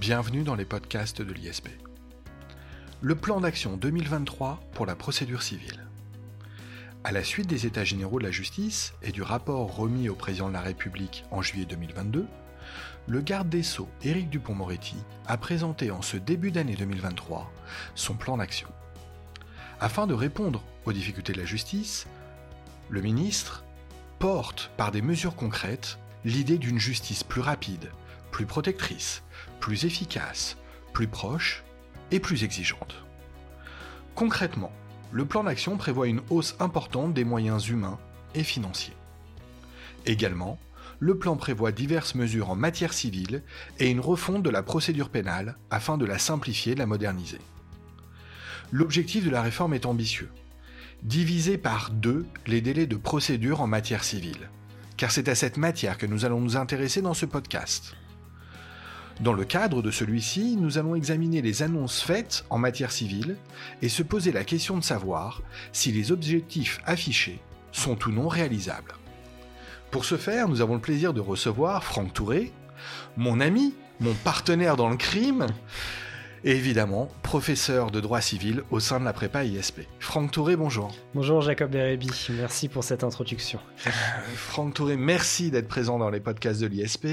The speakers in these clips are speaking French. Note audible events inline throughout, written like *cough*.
Bienvenue dans les podcasts de l'ISP. Le plan d'action 2023 pour la procédure civile. À la suite des États généraux de la justice et du rapport remis au président de la République en juillet 2022, le garde des Sceaux, Éric Dupont-Moretti, a présenté en ce début d'année 2023 son plan d'action. Afin de répondre aux difficultés de la justice, le ministre porte par des mesures concrètes l'idée d'une justice plus rapide, plus protectrice, plus efficace, plus proche et plus exigeante. Concrètement, le plan d'action prévoit une hausse importante des moyens humains et financiers. Également, le plan prévoit diverses mesures en matière civile et une refonte de la procédure pénale afin de la simplifier et de la moderniser. L'objectif de la réforme est ambitieux. Diviser par deux les délais de procédure en matière civile, car c'est à cette matière que nous allons nous intéresser dans ce podcast. Dans le cadre de celui-ci, nous allons examiner les annonces faites en matière civile et se poser la question de savoir si les objectifs affichés sont ou non réalisables. Pour ce faire, nous avons le plaisir de recevoir Franck Touré, mon ami, mon partenaire dans le crime, et évidemment professeur de droit civil au sein de la prépa ISP. Franck Touré, bonjour. Bonjour Jacob Bérébi, merci pour cette introduction. Franck Touré, merci d'être présent dans les podcasts de l'ISP.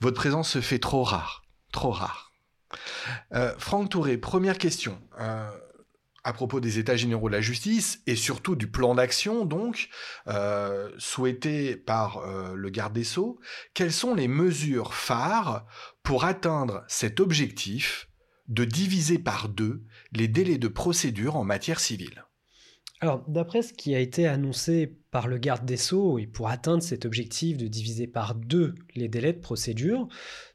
Votre présence se fait trop rare, trop rare. Euh, Franck Touré, première question. Euh, à propos des États généraux de la justice et surtout du plan d'action donc euh, souhaité par euh, le garde des sceaux, quelles sont les mesures phares pour atteindre cet objectif de diviser par deux les délais de procédure en matière civile. Alors, d'après ce qui a été annoncé par le garde des Sceaux, et pour atteindre cet objectif de diviser par deux les délais de procédure,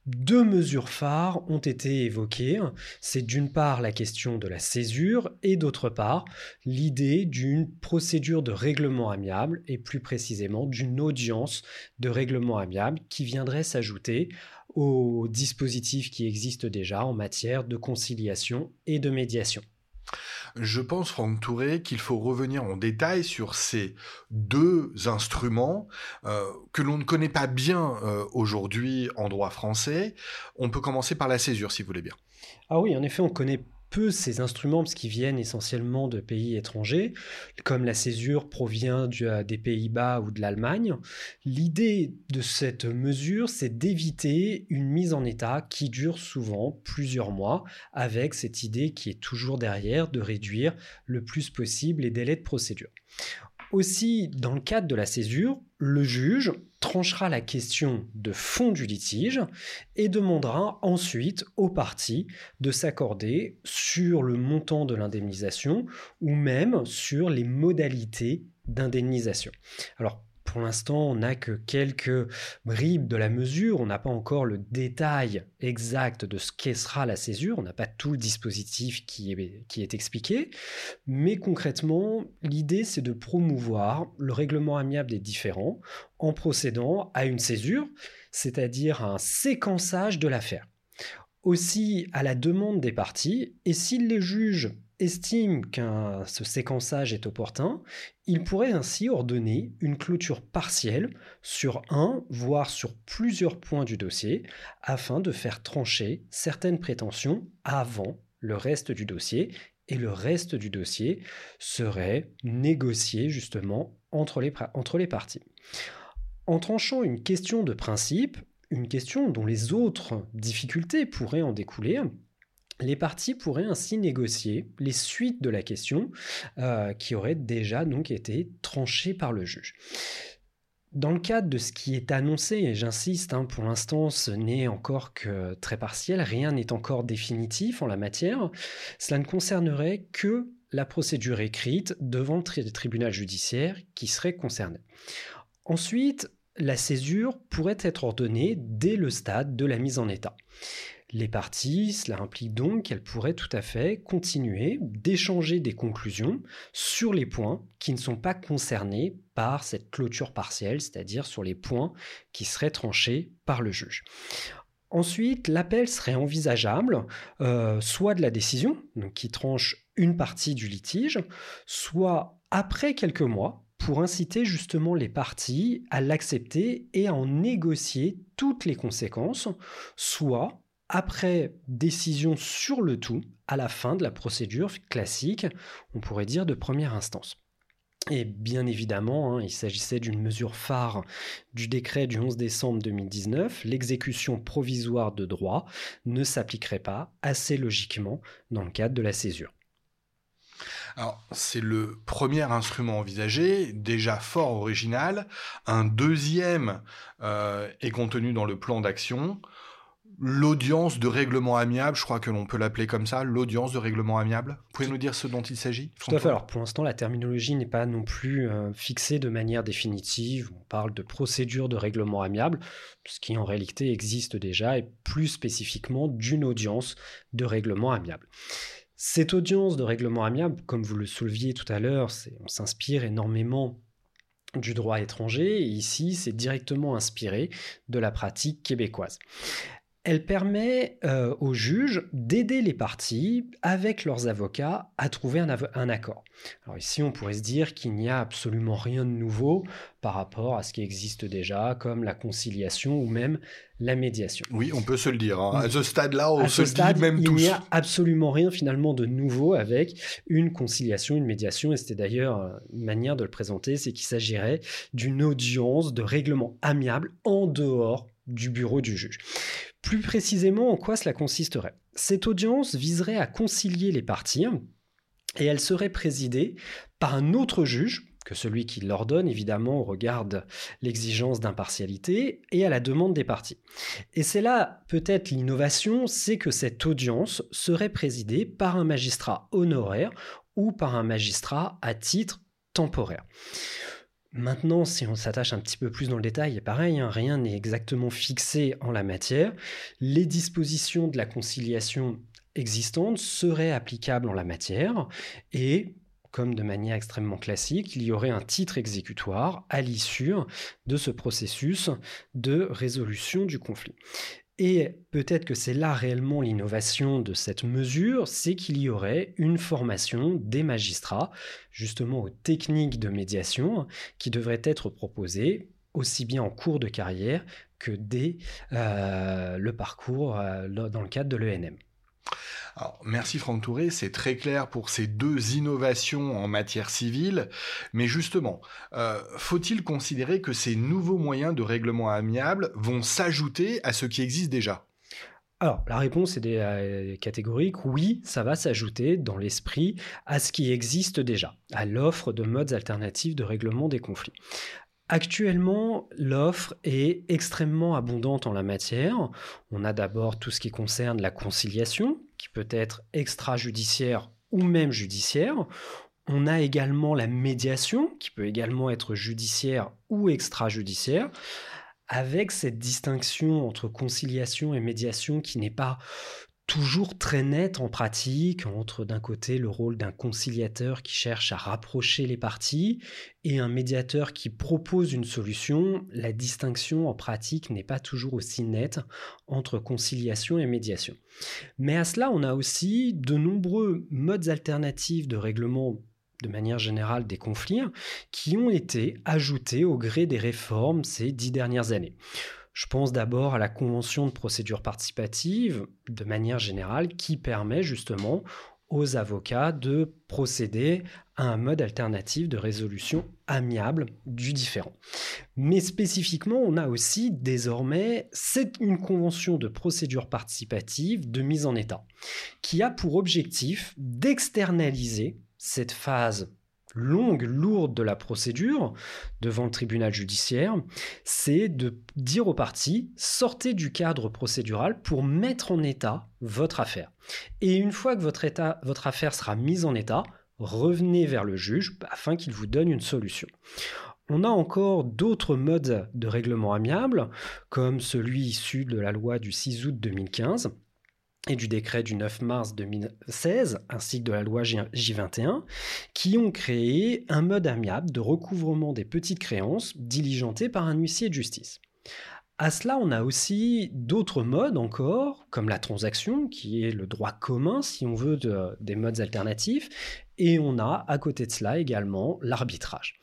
deux mesures phares ont été évoquées. C'est d'une part la question de la césure et d'autre part l'idée d'une procédure de règlement amiable et plus précisément d'une audience de règlement amiable qui viendrait s'ajouter aux dispositifs qui existent déjà en matière de conciliation et de médiation. Je pense, Franck Touré, qu'il faut revenir en détail sur ces deux instruments euh, que l'on ne connaît pas bien euh, aujourd'hui en droit français. On peut commencer par la césure, si vous voulez bien. Ah oui, en effet, on connaît ces instruments, parce qu'ils viennent essentiellement de pays étrangers, comme la césure provient euh, des Pays-Bas ou de l'Allemagne. L'idée de cette mesure, c'est d'éviter une mise en état qui dure souvent plusieurs mois, avec cette idée qui est toujours derrière de réduire le plus possible les délais de procédure. Aussi, dans le cadre de la césure, le juge tranchera la question de fond du litige et demandera ensuite aux parties de s'accorder sur le montant de l'indemnisation ou même sur les modalités d'indemnisation. Alors pour l'instant, on n'a que quelques bribes de la mesure, on n'a pas encore le détail exact de ce qu'est sera la césure, on n'a pas tout le dispositif qui est, expliqué, mais concrètement, l'idée c'est de promouvoir le règlement amiable des différends en procédant à une césure, c'est-à-dire un séquençage de l'affaire. Aussi à la demande des parties, et s'ils les jugent estime qu'un ce séquençage est opportun, il pourrait ainsi ordonner une clôture partielle sur un, voire sur plusieurs points du dossier, afin de faire trancher certaines prétentions avant le reste du dossier, et le reste du dossier serait négocié justement entre les, entre parties. En tranchant une question de principe, une question dont les autres difficultés pourraient en découler, les parties pourraient ainsi négocier les suites de la question euh, qui auraient déjà donc été tranchées par le juge. Dans le cadre de ce qui est annoncé, et j'insiste, hein, pour l'instant ce n'est encore que très partiel, rien n'est encore définitif en la matière, cela ne concernerait que la procédure écrite devant le tribunal judiciaire qui serait concerné. Ensuite, la césure pourrait être ordonnée dès le stade de la mise en état les parties, cela implique donc qu'elles pourraient tout à fait continuer d'échanger des conclusions sur les points qui ne sont pas concernés par cette clôture partielle, c'est-à-dire sur les points qui seraient tranchés par le juge. Ensuite, l'appel serait envisageable euh, soit de la décision, qui tranche une partie du litige, soit après quelques mois, pour inciter justement les parties à l'accepter et à en négocier toutes les conséquences, soit après décision sur le tout à la fin de la procédure classique, on pourrait dire de première instance. Et bien évidemment, hein, il s'agissait d'une mesure phare du décret du 11 décembre 2019, l'exécution provisoire de droit ne s'appliquerait pas assez logiquement dans le cadre de la césure. Alors, c'est le premier instrument envisagé, déjà fort original. Un deuxième euh, est contenu dans le plan d'action l'audience de règlement amiable, je crois que l'on peut l'appeler comme ça, l'audience de règlement amiable. Vous pouvez nous dire ce dont il s'agit Tout à fait. Alors pour l'instant, la terminologie n'est pas non plus euh, fixée de manière définitive. On parle de procédure de règlement amiable, ce qui en réalité existe déjà, et plus spécifiquement d'une audience de règlement amiable. Cette audience de règlement amiable, comme vous le souleviez tout à l'heure, on s'inspire énormément du droit étranger, et ici c'est directement inspiré de la pratique québécoise. Elle permet euh, aux juges d'aider les parties, avec leurs avocats, à trouver un, accord. Alors ici, on pourrait se dire qu'il n'y a absolument rien de nouveau par rapport à ce qui existe déjà, comme la conciliation ou même la médiation. Oui, on peut se le dire. Hein. À ce stade-là, on se le dit même tous. Il n'y a absolument rien finalement de nouveau avec une conciliation, une médiation, et c'était d'ailleurs une manière de le présenter, c'est qu'il s'agirait d'une audience de règlement amiable en dehors du bureau du juge. Plus précisément, en quoi cela consisterait Cette audience viserait à concilier les parties et elle serait présidée par un autre juge que celui qui l'ordonne, évidemment, au regard l'exigence d'impartialité et à la demande des parties. Et c'est là peut-être l'innovation, c'est que cette audience serait présidée par un magistrat honoraire ou par un magistrat à titre temporaire. Maintenant, si on s'attache un petit peu plus dans le détail, pareil, hein, rien n'est exactement fixé en la matière. Les dispositions de la conciliation existantes seraient applicables en la matière et comme de manière extrêmement classique, il y aurait un titre exécutoire à l'issue de ce processus de résolution du conflit. Et peut-être que c'est là réellement l'innovation de cette mesure, c'est qu'il y aurait une formation des magistrats, justement aux techniques de médiation, qui devrait être proposée aussi bien en cours de carrière que dès euh, le parcours euh, dans le cadre de l'ENM merci Franck Touré, c'est très clair pour ces deux innovations en matière civile, mais justement, euh, faut-il considérer que ces nouveaux moyens de règlement amiable vont s'ajouter à ce qui existe déjà? Alors, la réponse est euh, catégorique. Oui, ça va s'ajouter dans l'esprit à ce qui existe déjà, à l'offre de modes alternatifs de règlement des conflits. Actuellement, l'offre est extrêmement abondante en la matière. On a d'abord tout ce qui concerne la conciliation, qui peut être extrajudiciaire ou même judiciaire. On a également la médiation, qui peut également être judiciaire ou extrajudiciaire, avec cette distinction entre conciliation et médiation qui n'est pas toujours très nette en pratique entre d'un côté le rôle d'un conciliateur qui cherche à rapprocher les parties et un médiateur qui propose une solution, la distinction en pratique n'est pas toujours aussi nette entre conciliation et médiation. Mais à cela, on a aussi de nombreux modes alternatifs de règlement de manière générale des conflits qui ont été ajoutés au gré des réformes ces dix dernières années. Je pense d'abord à la convention de procédure participative, de manière générale, qui permet justement aux avocats de procéder à un mode alternatif de résolution amiable du différent. Mais spécifiquement, on a aussi désormais une convention de procédure participative de mise en état qui a pour objectif d'externaliser cette phase longue, lourde de la procédure devant le tribunal judiciaire, c'est de dire aux parties, sortez du cadre procédural pour mettre en état votre affaire. Et une fois que votre, votre affaire sera mise en état, revenez vers le juge afin qu'il vous donne une solution. On a encore d'autres modes de règlement amiable, comme celui issu de la loi du 6 août 2015, et du décret du 9 mars 2016, ainsi que de la loi J21, qui ont créé un mode amiable de recouvrement des petites créances diligenté par un huissier de justice. À cela, on a aussi d'autres modes encore, comme la transaction, qui est le droit commun, si on veut, des modes alternatifs, et on a à côté de cela également l'arbitrage.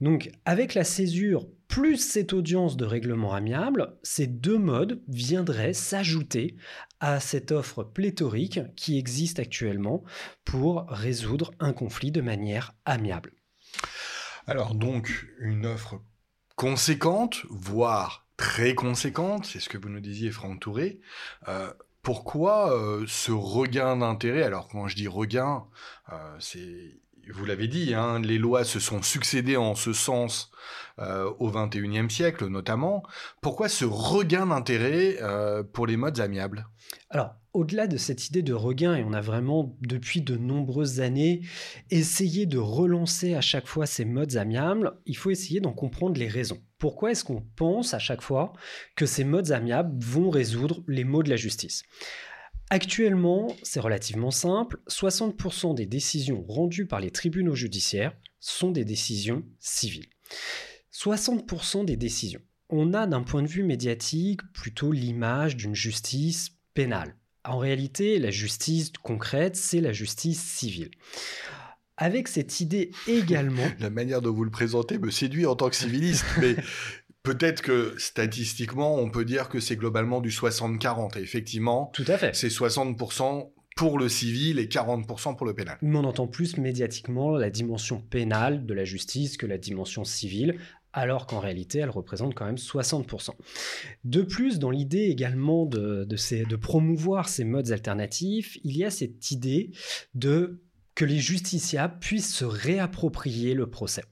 Donc avec la césure plus cette audience de règlement amiable, ces deux modes viendraient s'ajouter à cette offre pléthorique qui existe actuellement pour résoudre un conflit de manière amiable. Alors donc une offre conséquente, voire très conséquente, c'est ce que vous nous disiez Franck Touré. Euh, pourquoi euh, ce regain d'intérêt? Alors quand je dis regain, euh, c'est vous l'avez dit, hein, les lois se sont succédées en ce sens euh, au XXIe siècle notamment. Pourquoi ce regain d'intérêt euh, pour les modes amiables? Alors, au-delà de cette idée de regain, et on a vraiment depuis de nombreuses années essayé de relancer à chaque fois ces modes amiables, il faut essayer d'en comprendre les raisons. Pourquoi est-ce qu'on pense à chaque fois que ces modes amiables vont résoudre les maux de la justice? Actuellement, c'est relativement simple, 60% des décisions rendues par les tribunaux judiciaires sont des décisions civiles. 60% des décisions. On a d'un point de vue médiatique plutôt l'image d'une justice pénale. En réalité, la justice concrète, c'est la justice civile. Avec cette idée également... *laughs* La manière dont vous le présentez me séduit en tant que civiliste, mais Peut-être que statistiquement, on peut dire que c'est globalement du 60-40. Et effectivement, Tout à fait. c'est 60% pour le civil et 40% pour le pénal. Mais on entend plus médiatiquement la dimension pénale de la justice que la dimension civile, alors qu'en réalité, elle représente quand même 60%. De plus, dans l'idée également de, de, de promouvoir ces modes alternatifs, il y a cette idée de que les justiciables puissent se réapproprier le procès.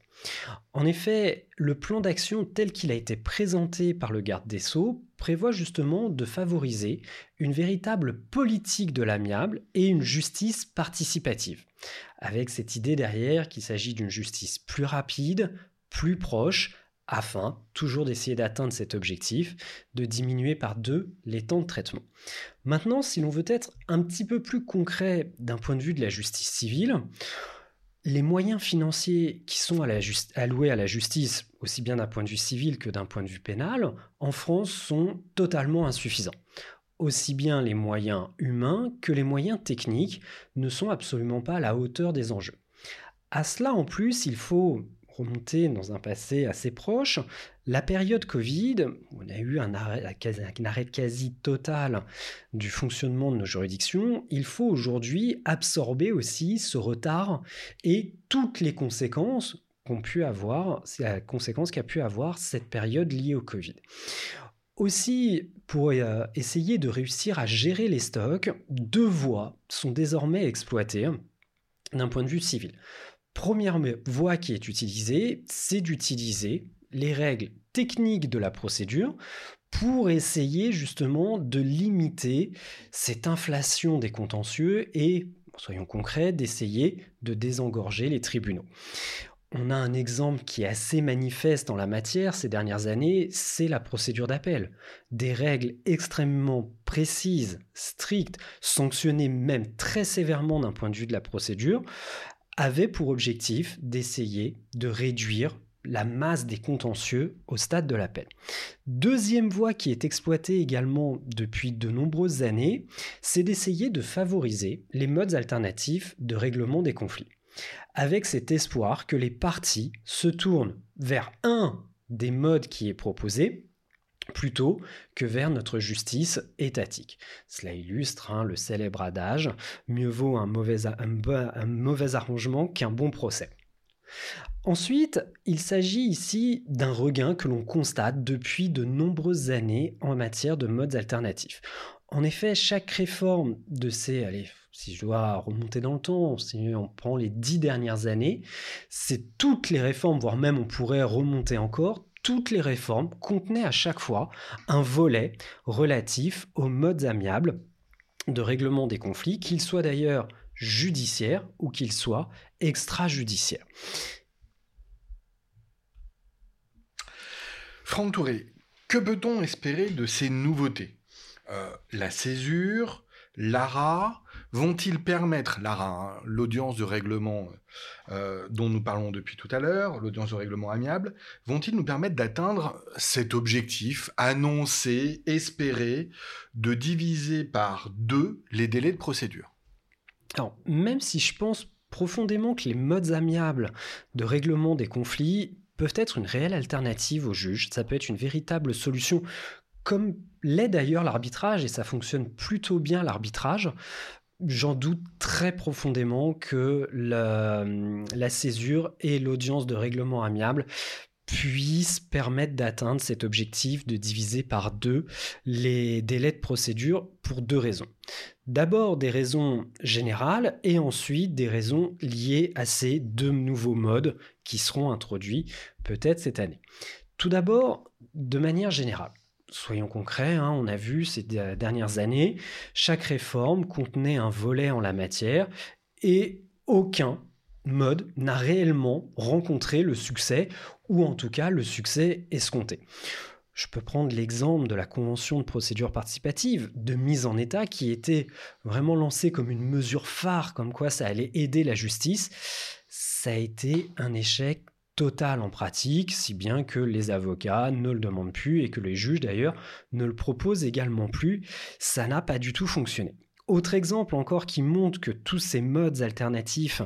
En effet, le plan d'action tel qu'il a été présenté par le garde des sceaux prévoit justement de favoriser une véritable politique de l'amiable et une justice participative, avec cette idée derrière qu'il s'agit d'une justice plus rapide, plus proche, afin toujours d'essayer d'atteindre cet objectif, de diminuer par deux les temps de traitement. Maintenant, si l'on veut être un petit peu plus concret d'un point de vue de la justice civile, les moyens financiers qui sont alloués à la justice, aussi bien d'un point de vue civil que d'un point de vue pénal, en France sont totalement insuffisants. Aussi bien les moyens humains que les moyens techniques ne sont absolument pas à la hauteur des enjeux. À cela, en plus, il faut remonter dans un passé assez proche, la période Covid, on a eu un arrêt, quasi total du fonctionnement de nos juridictions, il faut aujourd'hui absorber aussi ce retard et toutes les conséquences qu'ont pu avoir, c'est la conséquence qu'a pu avoir cette période liée au Covid. Aussi, pour euh, essayer de réussir à gérer les stocks, deux voies sont désormais exploitées d'un point de vue civil première voie qui est utilisée, c'est d'utiliser les règles techniques de la procédure pour essayer justement de limiter cette inflation des contentieux et, soyons concrets, d'essayer de désengorger les tribunaux. On a un exemple qui est assez manifeste en la matière ces dernières années, c'est la procédure d'appel. Des règles extrêmement précises, strictes, sanctionnées même très sévèrement d'un point de vue de la procédure, avait pour objectif d'essayer de réduire la masse des contentieux au stade de l'appel. Deuxième voie qui est exploitée également depuis de nombreuses années, c'est d'essayer de favoriser les modes alternatifs de règlement des conflits, avec cet espoir que les parties se tournent vers un des modes qui est proposé plutôt que vers notre justice étatique. Cela illustre hein, le célèbre adage mieux vaut un mauvais arrangement qu'un bon procès. Ensuite, il s'agit ici d'un regain que l'on constate depuis de nombreuses années en matière de modes alternatifs. En effet, chaque réforme de ces, allez, si je dois remonter dans le temps, si on prend les dix dernières années, c'est toutes les réformes, voire même on pourrait remonter encore, toutes les réformes contenaient à chaque fois un volet relatif aux modes amiables de règlement des conflits, qu'ils soient d'ailleurs judiciaires ou qu'ils soient extrajudiciaires. Franck Touré, que peut-on espérer de ces nouveautés? Euh, La césure, l'ARA, vont-ils permettre, hein, l'audience de règlement euh, dont nous parlons depuis tout à l'heure, l'audience de règlement amiable, vont-ils nous permettre d'atteindre cet objectif annoncé, espéré, de diviser par deux les délais de procédure? Alors, même si je pense profondément que les modes amiables de règlement des conflits peuvent être une réelle alternative au juge, ça peut être une véritable solution. Comme l'est d'ailleurs l'arbitrage, et ça fonctionne plutôt bien l'arbitrage, j'en doute très profondément que la, césure et l'audience de règlement amiable puissent permettre d'atteindre cet objectif de diviser par deux les délais de procédure pour deux raisons. D'abord des raisons générales et ensuite des raisons liées à ces deux nouveaux modes qui seront introduits peut-être cette année. Tout d'abord, de manière générale, soyons concrets, hein, on a vu ces dernières années, chaque réforme contenait un volet en la matière et aucun mode n'a réellement rencontré le succès, ou en tout cas le succès escompté. Je peux prendre l'exemple de la Convention de procédure participative, de mise en état, qui était vraiment lancée comme une mesure phare, comme quoi ça allait aider la justice. Ça a été un échec total en pratique, si bien que les avocats ne le demandent plus et que les juges d'ailleurs ne le proposent également plus. Ça n'a pas du tout fonctionné. Autre exemple encore qui montre que tous ces modes alternatifs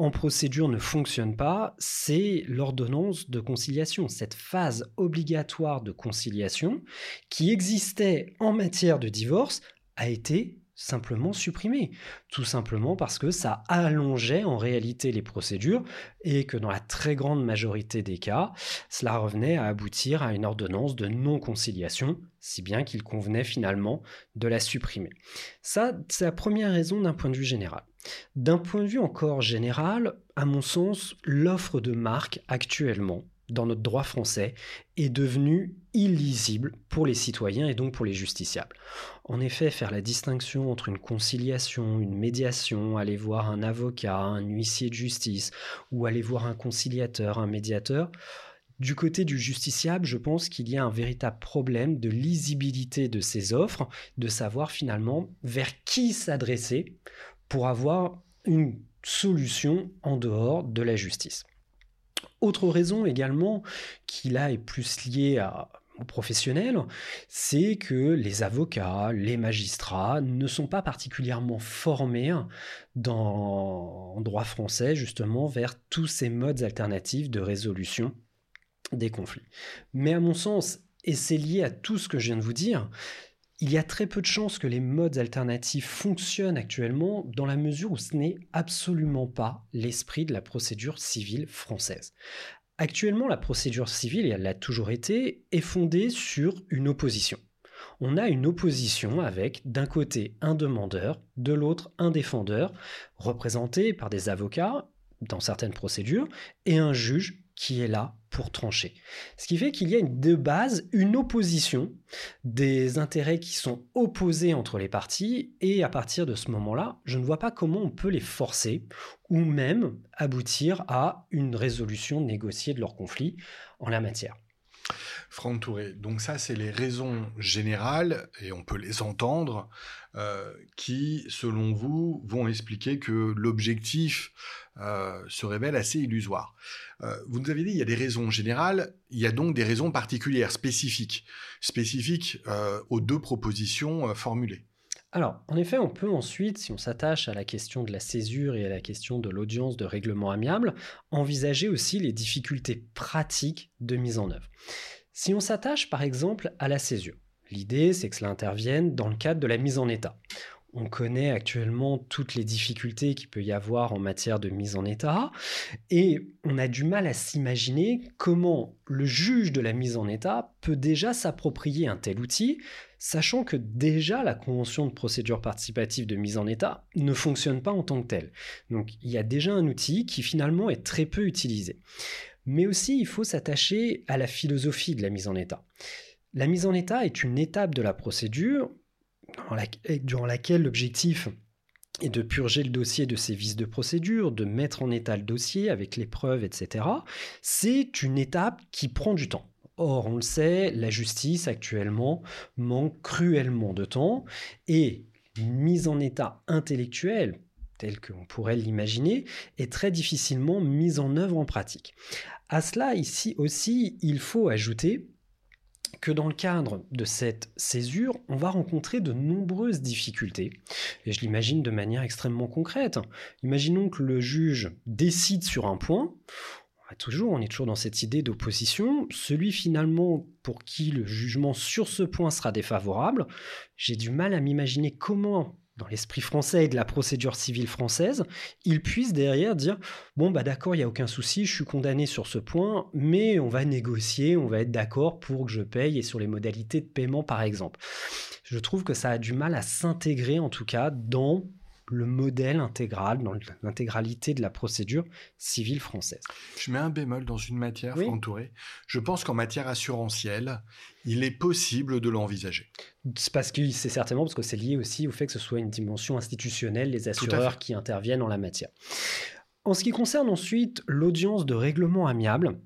en procédure ne fonctionnent pas, c'est l'ordonnance de conciliation, cette phase obligatoire de conciliation qui existait en matière de divorce a été simplement supprimé. Tout simplement parce que ça allongeait en réalité les procédures et que dans la très grande majorité des cas, cela revenait à aboutir à une ordonnance de non-conciliation, si bien qu'il convenait finalement de la supprimer. Ça, c'est la première raison d'un point de vue général. D'un point de vue encore général, à mon sens, l'offre de marque actuellement dans notre droit français est devenu illisible pour les citoyens et donc pour les justiciables. En effet, faire la distinction entre une conciliation, une médiation, aller voir un avocat, un huissier de justice ou aller voir un conciliateur, un médiateur, du côté du justiciable, je pense qu'il y a un véritable problème de lisibilité de ces offres, de savoir finalement vers qui s'adresser pour avoir une solution en dehors de la justice. Autre raison également qui là est plus liée aux professionnels, c'est que les avocats, les magistrats ne sont pas particulièrement formés dans, en droit français justement vers tous ces modes alternatifs de résolution des conflits. Mais à mon sens, et c'est lié à tout ce que je viens de vous dire, il y a très peu de chances que les modes alternatifs fonctionnent actuellement dans la mesure où ce n'est absolument pas l'esprit de la procédure civile française. Actuellement, la procédure civile, et elle l'a toujours été, est fondée sur une opposition. On a une opposition avec d'un côté un demandeur, de l'autre un défendeur, représenté par des avocats dans certaines procédures, et un juge qui est là pour trancher. Ce qui fait qu'il y a de base une opposition des intérêts qui sont opposés entre les parties et à partir de ce moment-là, je ne vois pas comment on peut les forcer ou même aboutir à une résolution négociée de leur conflit en la matière. Franck Touré, donc ça c'est les raisons générales, et on peut les entendre, euh, qui, selon vous, vont expliquer que l'objectif euh, se révèle assez illusoire. Euh, vous nous avez dit, il y a des raisons générales, il y a donc des raisons particulières, spécifiques, spécifiques aux deux propositions formulées. Alors, en effet, on peut ensuite, si on s'attache à la question de la césure et à la question de l'audience de règlement amiable, envisager aussi les difficultés pratiques de mise en œuvre. Si on s'attache par exemple à la césure, l'idée c'est que cela intervienne dans le cadre de la mise en état. On connaît actuellement toutes les difficultés qu'il peut y avoir en matière de mise en état et on a du mal à s'imaginer comment le juge de la mise en état peut déjà s'approprier un tel outil, sachant que déjà la convention de procédure participative de mise en état ne fonctionne pas en tant que telle. Donc il y a déjà un outil qui finalement est très peu utilisé. Mais aussi il faut s'attacher à la philosophie de la mise en état. La mise en état est une étape de la procédure durant laquelle l'objectif est de purger le dossier de ses vices de procédure, de mettre en état le dossier avec les preuves, etc. C'est une étape qui prend du temps. Or, on le sait, la justice actuellement manque cruellement de temps et mise en état intellectuel, telle qu'on pourrait l'imaginer, est très difficilement mise en œuvre en pratique. À cela, ici aussi, il faut ajouter que dans le cadre de cette césure, on va rencontrer de nombreuses difficultés. Et je l'imagine de manière extrêmement concrète. Imaginons que le juge décide sur un point. Toujours, on est toujours dans cette idée d'opposition. Celui finalement pour qui le jugement sur ce point sera défavorable, j'ai du mal à m'imaginer comment dans l'esprit français et de la procédure civile française, ils puissent derrière dire bon bah d'accord, il y a aucun souci, je suis condamné sur ce point, mais on va négocier, on va être d'accord pour que je paye et sur les modalités de paiement par exemple. Je trouve que ça a du mal à s'intégrer en tout cas dans le modèle intégral, dans l'intégralité de la procédure civile française. Je mets un bémol dans une matière, oui. Touré. Je pense qu'en matière assurantielle, il est possible de l'envisager. C'est parce que c'est certainement parce que c'est lié aussi au fait que ce soit une dimension institutionnelle, les assureurs qui interviennent en la matière. En ce qui concerne ensuite l'audience de règlement amiable,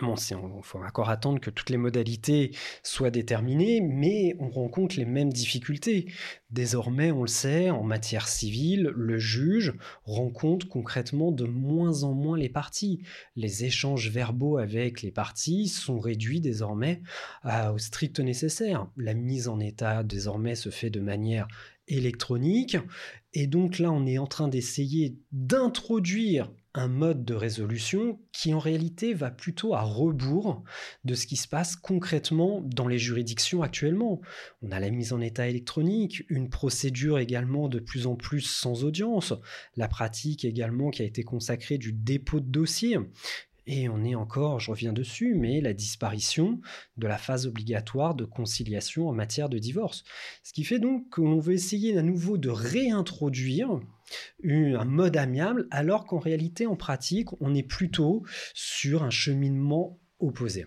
Bon, il faut encore attendre que toutes les modalités soient déterminées, mais on rencontre les mêmes difficultés. Désormais, on le sait, en matière civile, le juge rencontre concrètement de moins en moins les parties. Les échanges verbaux avec les parties sont réduits désormais au strict nécessaire. La mise en état désormais se fait de manière électronique, et donc là, on est en train d'essayer d'introduire un mode de résolution qui en réalité va plutôt à rebours de ce qui se passe concrètement dans les juridictions actuellement. On a la mise en état électronique, une procédure également de plus en plus sans audience, la pratique également qui a été consacrée du dépôt de dossier, et on est encore, je reviens dessus, mais la disparition de la phase obligatoire de conciliation en matière de divorce. Ce qui fait donc qu'on veut essayer à nouveau de réintroduire un mode amiable, alors qu'en réalité, en pratique, on est plutôt sur un cheminement opposé.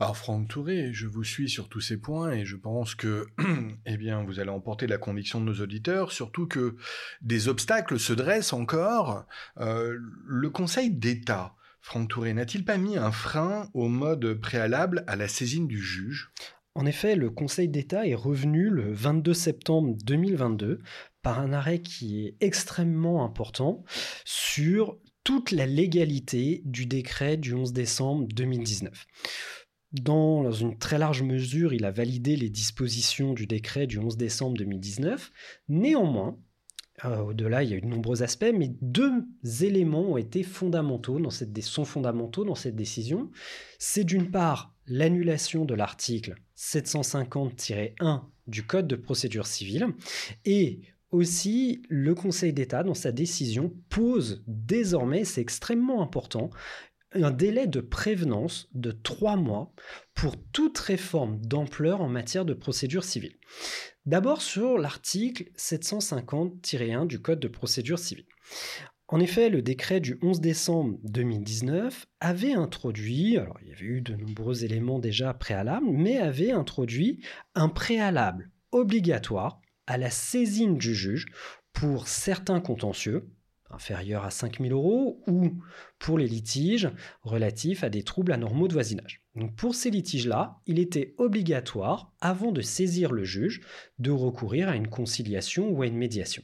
Alors Franck Touré, je vous suis sur tous ces points et je pense que *clears throat* eh bien, vous allez emporter la conviction de nos auditeurs, surtout que des obstacles se dressent encore. Euh, le Conseil d'État Franck Touré n'a-t-il pas mis un frein au mode préalable à la saisine du juge? En effet, le Conseil d'État est revenu le 22 septembre 2022 par un arrêt qui est extrêmement important sur toute la légalité du décret du 11 décembre 2019. Dans une très large mesure, il a validé les dispositions du décret du 11 décembre 2019. Néanmoins, euh, au-delà, il y a eu de nombreux aspects, mais deux éléments ont été fondamentaux dans cette, sont fondamentaux dans cette décision. C'est d'une part l'annulation de l'article 750-1 du Code de procédure civile et aussi, le Conseil d'État, dans sa décision, pose désormais, c'est extrêmement important, un délai de prévenance de trois mois pour toute réforme d'ampleur en matière de procédure civile. D'abord sur l'article 750-1 du Code de procédure civile. En effet, le décret du 11 décembre 2019 avait introduit, alors il y avait eu de nombreux éléments déjà préalables, mais avait introduit un préalable obligatoire à la saisine du juge pour certains contentieux, inférieurs à 5 000 euros, ou pour les litiges relatifs à des troubles anormaux de voisinage. Pour ces litiges-là, il était obligatoire, avant de saisir le juge, de recourir à une conciliation ou à une médiation.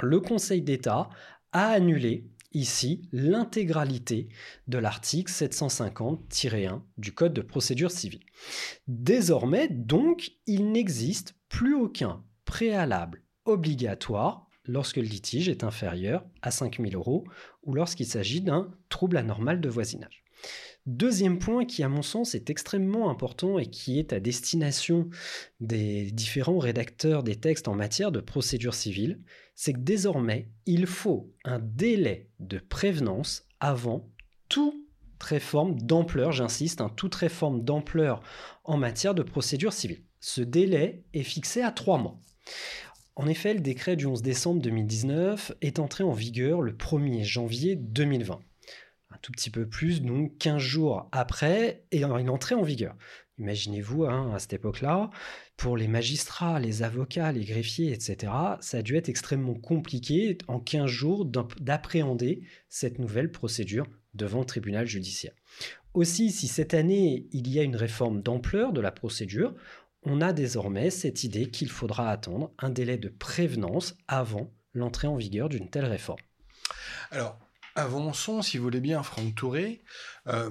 Le Conseil d'État a annulé ici l'intégralité de l'article 750-1 du Code de procédure civile. Désormais, donc, il n'existe plus aucun préalable obligatoire lorsque le litige est inférieur à 5 000 euros ou lorsqu'il s'agit d'un trouble anormal de voisinage. Deuxième point qui, à mon sens, est extrêmement important et qui est à destination des différents rédacteurs des textes en matière de procédure civile, c'est que désormais, il faut un délai de prévenance avant toute réforme d'ampleur, j'insiste, hein, toute réforme d'ampleur en matière de procédure civile. Ce délai est fixé à trois mois. En effet, le décret du 11 décembre 2019 est entré en vigueur le 1er janvier 2020 un tout petit peu plus, donc 15 jours après, et une entrée en vigueur. Imaginez-vous, hein, à cette époque-là, pour les magistrats, les avocats, les greffiers, etc., ça a dû être extrêmement compliqué en 15 jours d'appréhender cette nouvelle procédure devant le tribunal judiciaire. Aussi, si cette année, il y a une réforme d'ampleur de la procédure, on a désormais cette idée qu'il faudra attendre un délai de prévenance avant l'entrée en vigueur d'une telle réforme. Alors, avançons, si vous voulez bien, Franck Touré. Euh,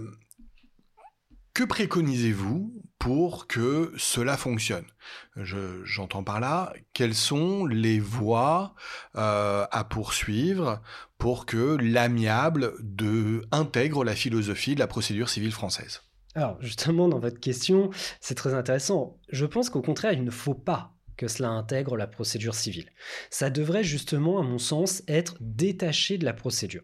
que préconisez-vous pour que cela fonctionne? J'entends par là, quelles sont les voies euh, à poursuivre pour que l'amiable intègre la philosophie de la procédure civile française? Alors justement, dans votre question, c'est très intéressant. Je pense qu'au contraire, il ne faut pas que cela intègre la procédure civile. Ça devrait justement, à mon sens, être détaché de la procédure.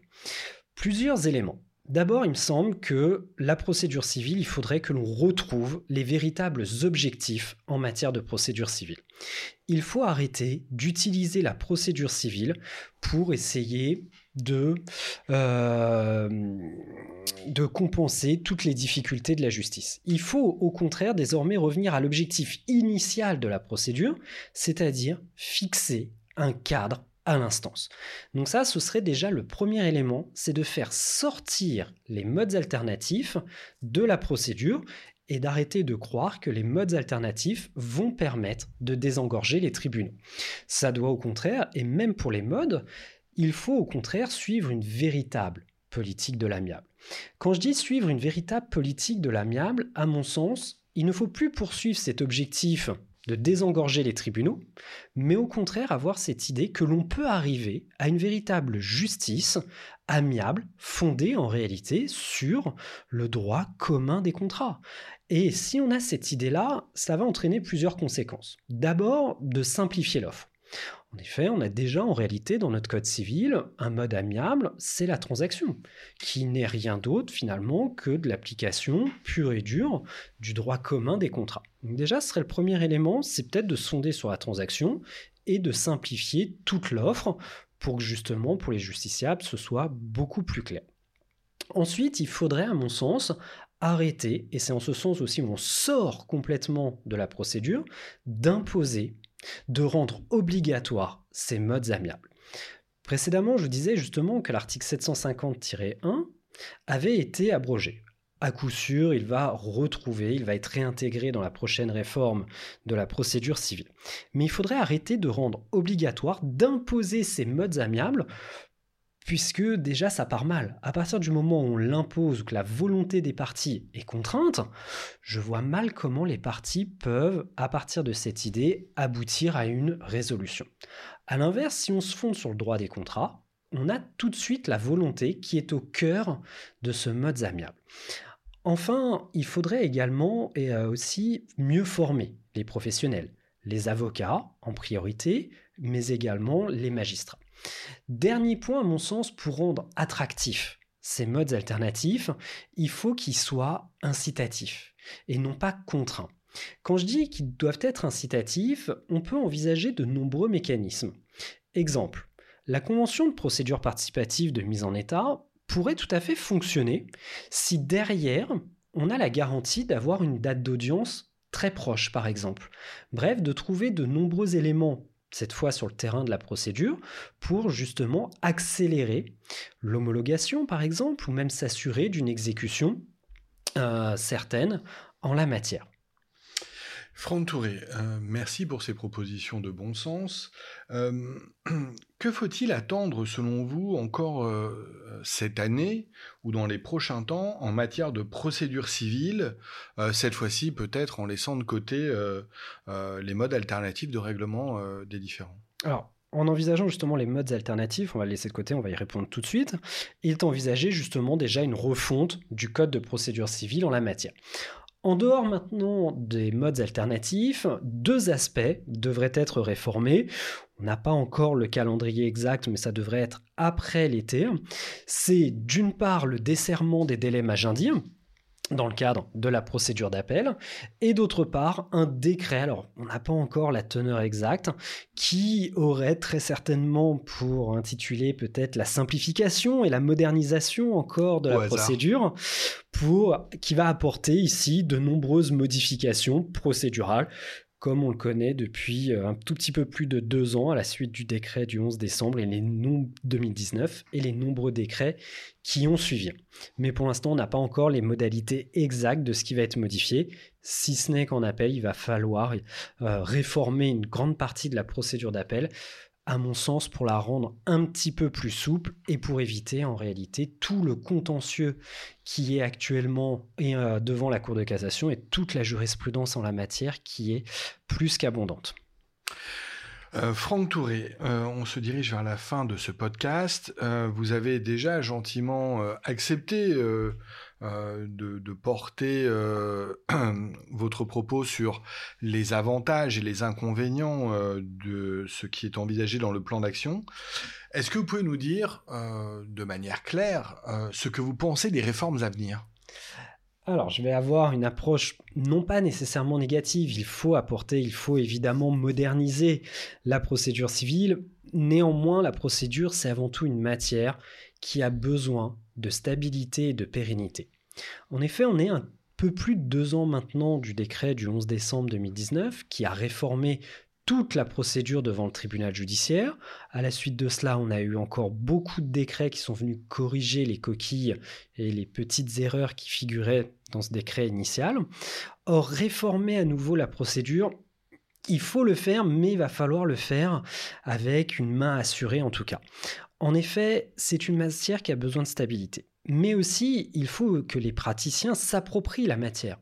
Plusieurs éléments. D'abord, il me semble que la procédure civile, il faudrait que l'on retrouve les véritables objectifs en matière de procédure civile. Il faut arrêter d'utiliser la procédure civile pour essayer de, euh, de compenser toutes les difficultés de la justice. Il faut au contraire désormais revenir à l'objectif initial de la procédure, c'est-à-dire fixer un cadre à l'instance. Donc ça, ce serait déjà le premier élément, c'est de faire sortir les modes alternatifs de la procédure et d'arrêter de croire que les modes alternatifs vont permettre de désengorger les tribunaux. Ça doit au contraire, et même pour les modes, il faut au contraire suivre une véritable politique de l'amiable. Quand je dis suivre une véritable politique de l'amiable, à mon sens, il ne faut plus poursuivre cet objectif de désengorger les tribunaux, mais au contraire avoir cette idée que l'on peut arriver à une véritable justice amiable, fondée en réalité sur le droit commun des contrats. Et si on a cette idée-là, ça va entraîner plusieurs conséquences. D'abord, de simplifier l'offre. En effet, on a déjà en réalité dans notre code civil un mode amiable, c'est la transaction, qui n'est rien d'autre finalement que de l'application pure et dure du droit commun des contrats. Donc déjà, ce serait le premier élément, c'est peut-être de sonder sur la transaction et de simplifier toute l'offre pour que justement pour les justiciables ce soit beaucoup plus clair. Ensuite, il faudrait à mon sens arrêter, et c'est en ce sens aussi où on sort complètement de la procédure, d'imposer de rendre obligatoire ces modes amiables. Précédemment, je disais justement que l'article 750-1 avait été abrogé. À coup sûr, il va retrouver, il va être réintégré dans la prochaine réforme de la procédure civile. Mais il faudrait arrêter de rendre obligatoire, d'imposer ces modes amiables puisque déjà ça part mal. À partir du moment où on l'impose ou que la volonté des parties est contrainte, je vois mal comment les parties peuvent, à partir de cette idée, aboutir à une résolution. A l'inverse, si on se fonde sur le droit des contrats, on a tout de suite la volonté qui est au cœur de ce mode amiable. Enfin, il faudrait également et euh, aussi mieux former les professionnels, les avocats en priorité, mais également les magistrats. Dernier point, à mon sens, pour rendre attractifs ces modes alternatifs, il faut qu'ils soient incitatifs et non pas contraints. Quand je dis qu'ils doivent être incitatifs, on peut envisager de nombreux mécanismes. Exemple, la convention de procédure participative de mise en état pourrait tout à fait fonctionner si derrière, on a la garantie d'avoir une date d'audience très proche, par exemple. Bref, de trouver de nombreux éléments cette fois sur le terrain de la procédure, pour justement accélérer l'homologation, par exemple, ou même s'assurer d'une exécution euh, certaine en la matière. Franck Touré, euh, merci pour ces propositions de bon sens. Euh, *clears throat* que faut-il attendre, selon vous, encore euh, cette année ou dans les prochains temps en matière de procédure civile, cette fois-ci peut-être en laissant de côté les modes alternatifs de règlement des différents Alors, en envisageant justement les modes alternatifs, on va le laisser de côté, on va y répondre tout de suite, il est envisagé justement déjà une refonte du code de procédure civile en la matière. En dehors maintenant des modes alternatifs, deux aspects devraient être réformés. On n'a pas encore le calendrier exact, mais ça devrait être après l'été. C'est d'une part le desserrement des délais magindiens, dans le cadre de la procédure d'appel, et d'autre part un décret, alors on n'a pas encore la teneur exacte, qui aurait très certainement pour intituler peut-être la simplification et la modernisation encore de la procédure, pour, qui va apporter ici de nombreuses modifications procédurales comme on le connaît depuis euh, un tout petit peu plus de deux ans à la suite du décret du 11 décembre et les 2019 et les nombreux décrets qui ont suivi. Mais pour l'instant, on n'a pas encore les modalités exactes de ce qui va être modifié, si ce n'est qu'en appel, il va falloir euh, réformer une grande partie de la procédure d'appel à mon sens, pour la rendre un petit peu plus souple et pour éviter en réalité tout le contentieux qui est actuellement euh, devant la Cour de cassation et toute la jurisprudence en la matière qui est plus qu'abondante. Euh, Franck Touré, euh, on se dirige vers la fin de ce podcast. vous avez déjà gentiment accepté euh, de, porter euh, *clears throat* votre propos sur les avantages et les inconvénients euh, de ce qui est envisagé dans le plan d'action. Est-ce que vous pouvez nous dire de manière claire ce que vous pensez des réformes à venir? Alors, je vais avoir une approche non pas nécessairement négative. Il faut apporter, il faut évidemment moderniser la procédure civile. Néanmoins, la procédure, c'est avant tout une matière qui a besoin de stabilité et de pérennité. En effet, on est un peu plus de deux ans maintenant du décret du 11 décembre 2019 qui a réformé toute la procédure devant le tribunal judiciaire. À la suite de cela, on a eu encore beaucoup de décrets qui sont venus corriger les coquilles et les petites erreurs qui figuraient dans ce décret initial. Or, réformer à nouveau la procédure, il faut le faire, mais il va falloir le faire avec une main assurée en tout cas. En effet, c'est une matière qui a besoin de stabilité. Mais aussi, il faut que les praticiens s'approprient la matière.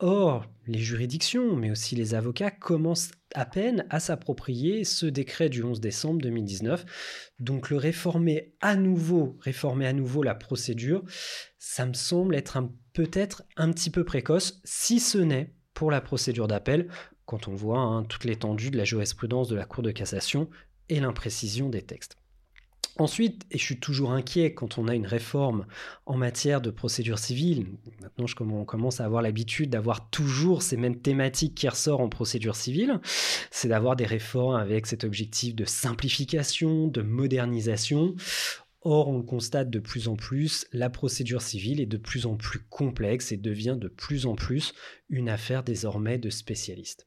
Or, les juridictions, mais aussi les avocats, commencent à peine à s'approprier ce décret du 11 décembre 2019. Donc le réformer à nouveau, réformer à nouveau la procédure, ça me semble être peut-être un petit peu précoce, si ce n'est pour la procédure d'appel, quand on voit hein, toute l'étendue de la jurisprudence de la Cour de cassation et l'imprécision des textes. Ensuite, et je suis toujours inquiet quand on a une réforme en matière de procédure civile, maintenant je commence à avoir l'habitude d'avoir toujours ces mêmes thématiques qui ressortent en procédure civile, c'est d'avoir des réformes avec cet objectif de simplification, de modernisation. Or, on constate de plus en plus, la procédure civile est de plus en plus complexe et devient de plus en plus une affaire désormais de spécialistes.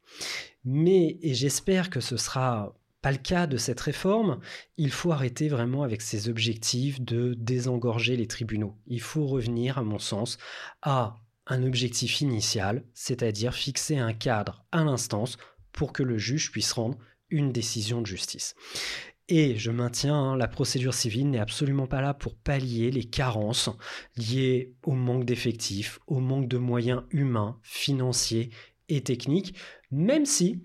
Mais, et j'espère que ce sera pas le cas de cette réforme, il faut arrêter vraiment avec ces objectifs de désengorger les tribunaux. Il faut revenir, à mon sens, à un objectif initial, c'est-à-dire fixer un cadre à l'instance pour que le juge puisse rendre une décision de justice. Et je maintiens, hein, la procédure civile n'est absolument pas là pour pallier les carences liées au manque d'effectifs, au manque de moyens humains, financiers et techniques, même si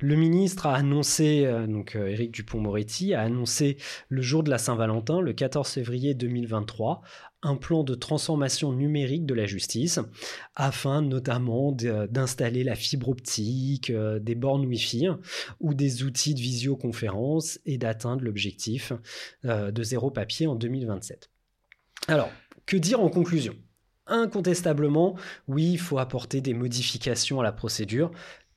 le ministre a annoncé, euh, donc euh, Éric Dupont-Moretti a annoncé le jour de la Saint-Valentin, le 14 février 2023, un plan de transformation numérique de la justice, afin notamment d'installer la fibre optique, euh, des bornes Wi-Fi ou des outils de visioconférence et d'atteindre l'objectif de zéro papier en 2027. Alors, que dire en conclusion? Incontestablement, oui, il faut apporter des modifications à la procédure,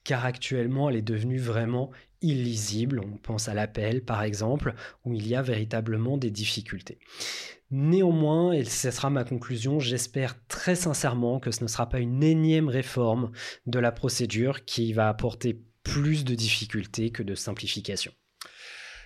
car actuellement elle est devenue vraiment illisible. On pense à l'appel par exemple, où il y a véritablement des difficultés. Néanmoins, et ce sera ma conclusion, j'espère très sincèrement que ce ne sera pas une énième réforme de la procédure qui va apporter plus de difficultés que de simplification.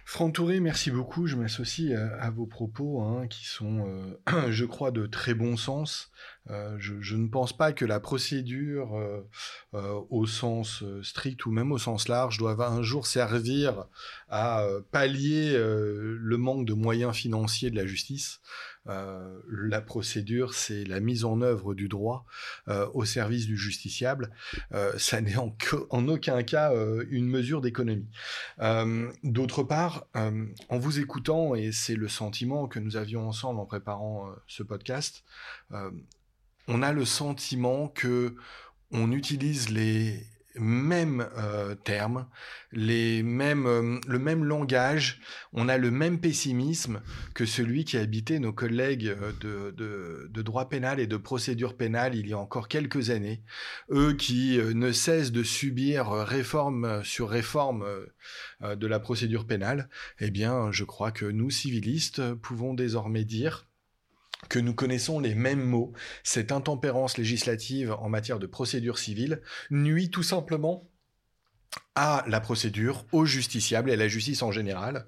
Franck Touré, merci beaucoup. Je m'associe à, vos propos hein, qui sont, euh, *clears throat* je crois, de très bon sens. Euh, je, ne pense pas que la procédure, euh, au sens strict ou même au sens large, doive un jour servir à pallier le manque de moyens financiers de la justice. Euh, la procédure, c'est la mise en œuvre du droit euh, au service du justiciable. Euh, ça n'est en, aucun cas une mesure d'économie. D'autre part, en vous écoutant, et c'est le sentiment que nous avions ensemble en préparant ce podcast, on a le sentiment que on utilise les, mêmes euh, termes, les mêmes, euh, le même langage, on a le même pessimisme que celui qui habitait nos collègues euh, de, de, de, droit pénal et de procédure pénale il y a encore quelques années, eux qui ne cessent de subir réforme sur réforme de la procédure pénale, eh bien je crois que nous, civilistes, pouvons désormais dire que nous connaissons les mêmes mots. Cette intempérance législative en matière de procédure civile nuit tout simplement à la procédure, aux justiciables et à la justice en général.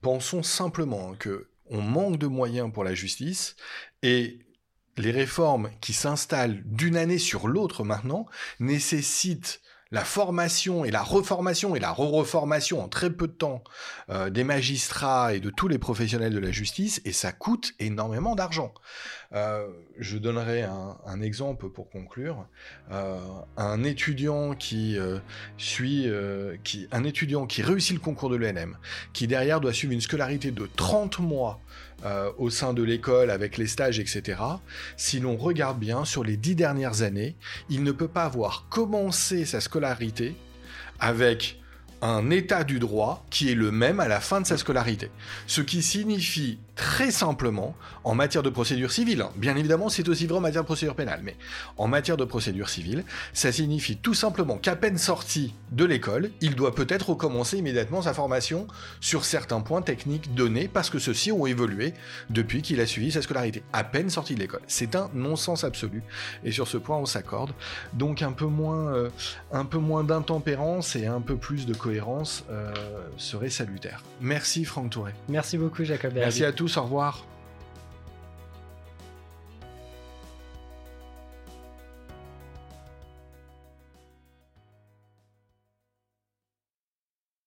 Pensons simplement que on manque de moyens pour la justice et les réformes qui s'installent d'une année sur l'autre maintenant nécessitent la formation et la reformation et la re-reformation en très peu de temps euh, des magistrats et de tous les professionnels de la justice, et ça coûte énormément d'argent. Euh, je donnerai un, exemple pour conclure. Euh, un étudiant qui suit, qui, un étudiant qui réussit le concours de l'ENM, qui derrière doit suivre une scolarité de 30 mois euh, au sein de l'école avec les stages, etc. Si l'on regarde bien, sur les dix dernières années, il ne peut pas avoir commencé sa scolarité avec un état du droit qui est le même à la fin de sa scolarité. Ce qui signifie très simplement en matière de procédure civile. Bien évidemment, c'est aussi vrai en matière de procédure pénale, mais en matière de procédure civile, ça signifie tout simplement qu'à peine sorti de l'école, il doit peut-être recommencer immédiatement sa formation sur certains points techniques donnés parce que ceux-ci ont évolué depuis qu'il a suivi sa scolarité. À peine sorti de l'école. C'est un non-sens absolu. Et sur ce point, on s'accorde. Donc un peu moins, euh, un peu moins d'intempérance et un peu plus de cohérence euh, serait salutaire. Merci Franck Touré. Merci beaucoup Jacob. Merci à tous au revoir.